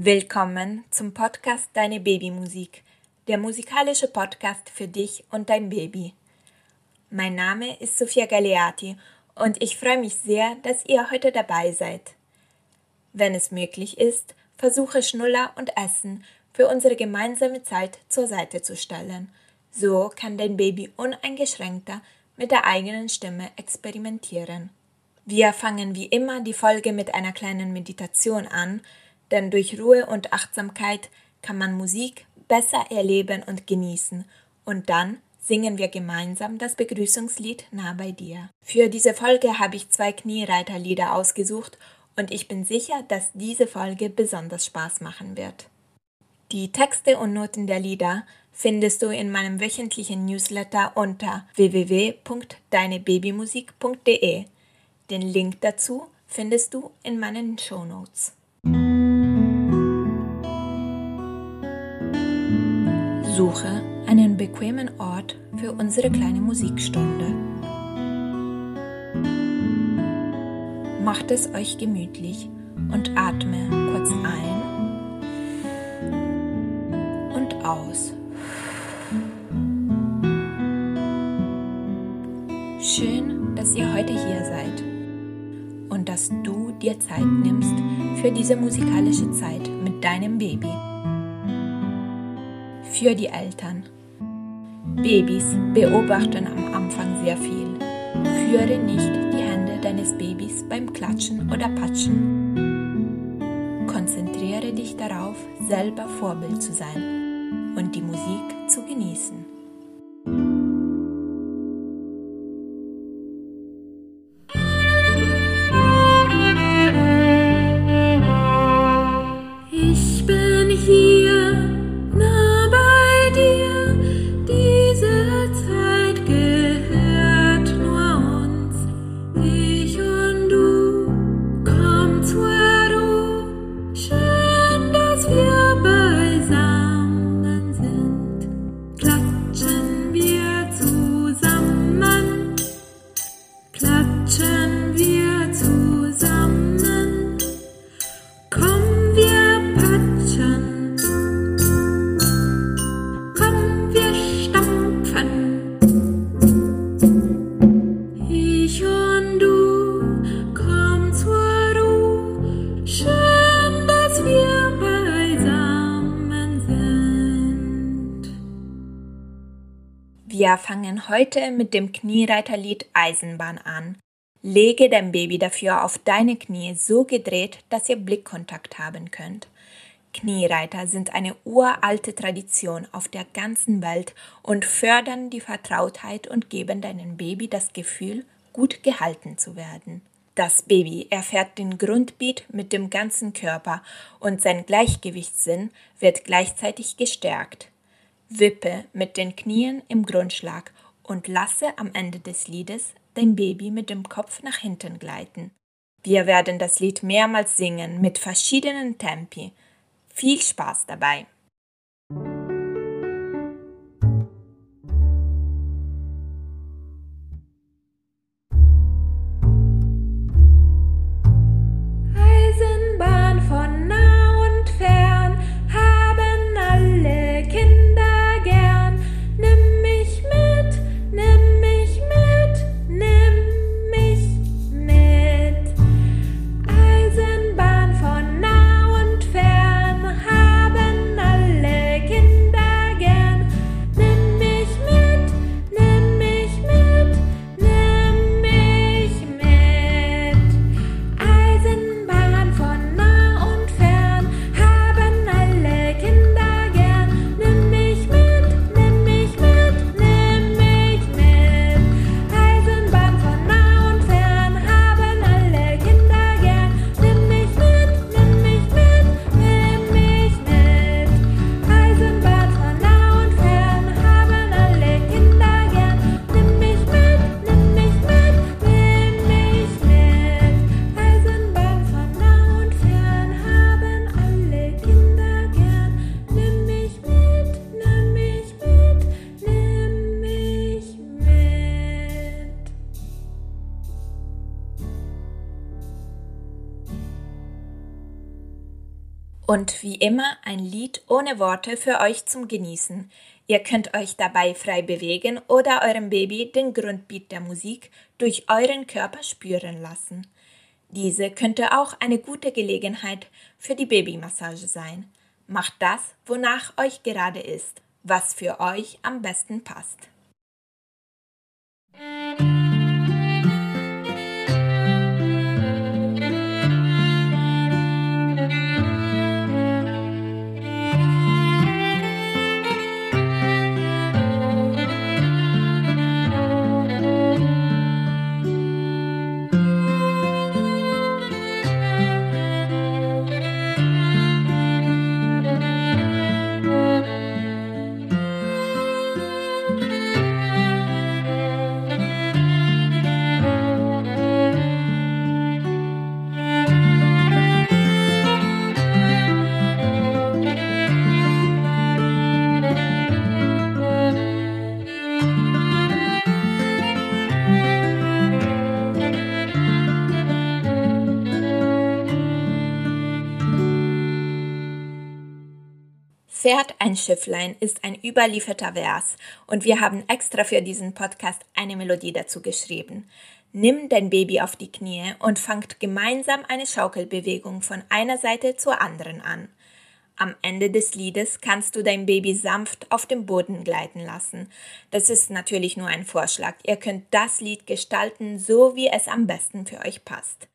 Willkommen zum Podcast Deine Babymusik, der musikalische Podcast für dich und dein Baby. Mein Name ist Sophia Galeati und ich freue mich sehr, dass ihr heute dabei seid. Wenn es möglich ist, versuche Schnuller und Essen für unsere gemeinsame Zeit zur Seite zu stellen. So kann dein Baby uneingeschränkter mit der eigenen Stimme experimentieren. Wir fangen wie immer die Folge mit einer kleinen Meditation an, denn durch Ruhe und Achtsamkeit kann man Musik besser erleben und genießen und dann singen wir gemeinsam das Begrüßungslied Nah bei dir. Für diese Folge habe ich zwei Kniereiterlieder ausgesucht und ich bin sicher, dass diese Folge besonders Spaß machen wird. Die Texte und Noten der Lieder findest du in meinem wöchentlichen Newsletter unter www.deinebabymusik.de. Den Link dazu findest du in meinen Shownotes. Suche einen bequemen Ort für unsere kleine Musikstunde. Macht es euch gemütlich und atme kurz ein und aus. Schön, dass ihr heute hier seid und dass du dir Zeit nimmst für diese musikalische Zeit mit deinem Baby für die Eltern. Babys beobachten am Anfang sehr viel. Führe nicht die Hände deines Babys beim Klatschen oder Patschen. Konzentriere dich darauf, selber Vorbild zu sein und die Musik zu genießen. Wir fangen heute mit dem Kniereiterlied Eisenbahn an. Lege dein Baby dafür auf deine Knie so gedreht, dass ihr Blickkontakt haben könnt. Kniereiter sind eine uralte Tradition auf der ganzen Welt und fördern die Vertrautheit und geben deinem Baby das Gefühl, gut gehalten zu werden. Das Baby erfährt den Grundbeat mit dem ganzen Körper und sein Gleichgewichtssinn wird gleichzeitig gestärkt. Wippe mit den Knien im Grundschlag und lasse am Ende des Liedes dein Baby mit dem Kopf nach hinten gleiten. Wir werden das Lied mehrmals singen mit verschiedenen Tempi. Viel Spaß dabei! Und wie immer ein Lied ohne Worte für euch zum Genießen. Ihr könnt euch dabei frei bewegen oder eurem Baby den Grundbeat der Musik durch euren Körper spüren lassen. Diese könnte auch eine gute Gelegenheit für die Babymassage sein. Macht das, wonach euch gerade ist, was für euch am besten passt. Fährt ein Schifflein ist ein überlieferter Vers und wir haben extra für diesen Podcast eine Melodie dazu geschrieben. Nimm dein Baby auf die Knie und fangt gemeinsam eine Schaukelbewegung von einer Seite zur anderen an. Am Ende des Liedes kannst du dein Baby sanft auf dem Boden gleiten lassen. Das ist natürlich nur ein Vorschlag. Ihr könnt das Lied gestalten, so wie es am besten für euch passt.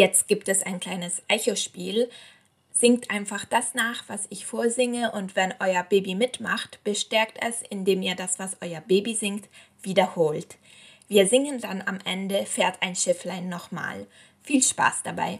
Jetzt gibt es ein kleines Echospiel. Singt einfach das nach, was ich vorsinge und wenn euer Baby mitmacht, bestärkt es, indem ihr das, was euer Baby singt, wiederholt. Wir singen dann am Ende Fährt ein Schifflein nochmal. Viel Spaß dabei!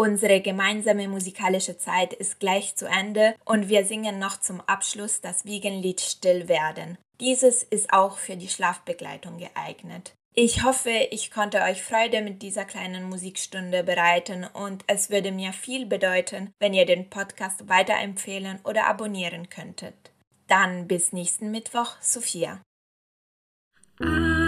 Unsere gemeinsame musikalische Zeit ist gleich zu Ende und wir singen noch zum Abschluss das Wiegenlied Still werden. Dieses ist auch für die Schlafbegleitung geeignet. Ich hoffe, ich konnte euch Freude mit dieser kleinen Musikstunde bereiten und es würde mir viel bedeuten, wenn ihr den Podcast weiterempfehlen oder abonnieren könntet. Dann bis nächsten Mittwoch, Sophia. Ah.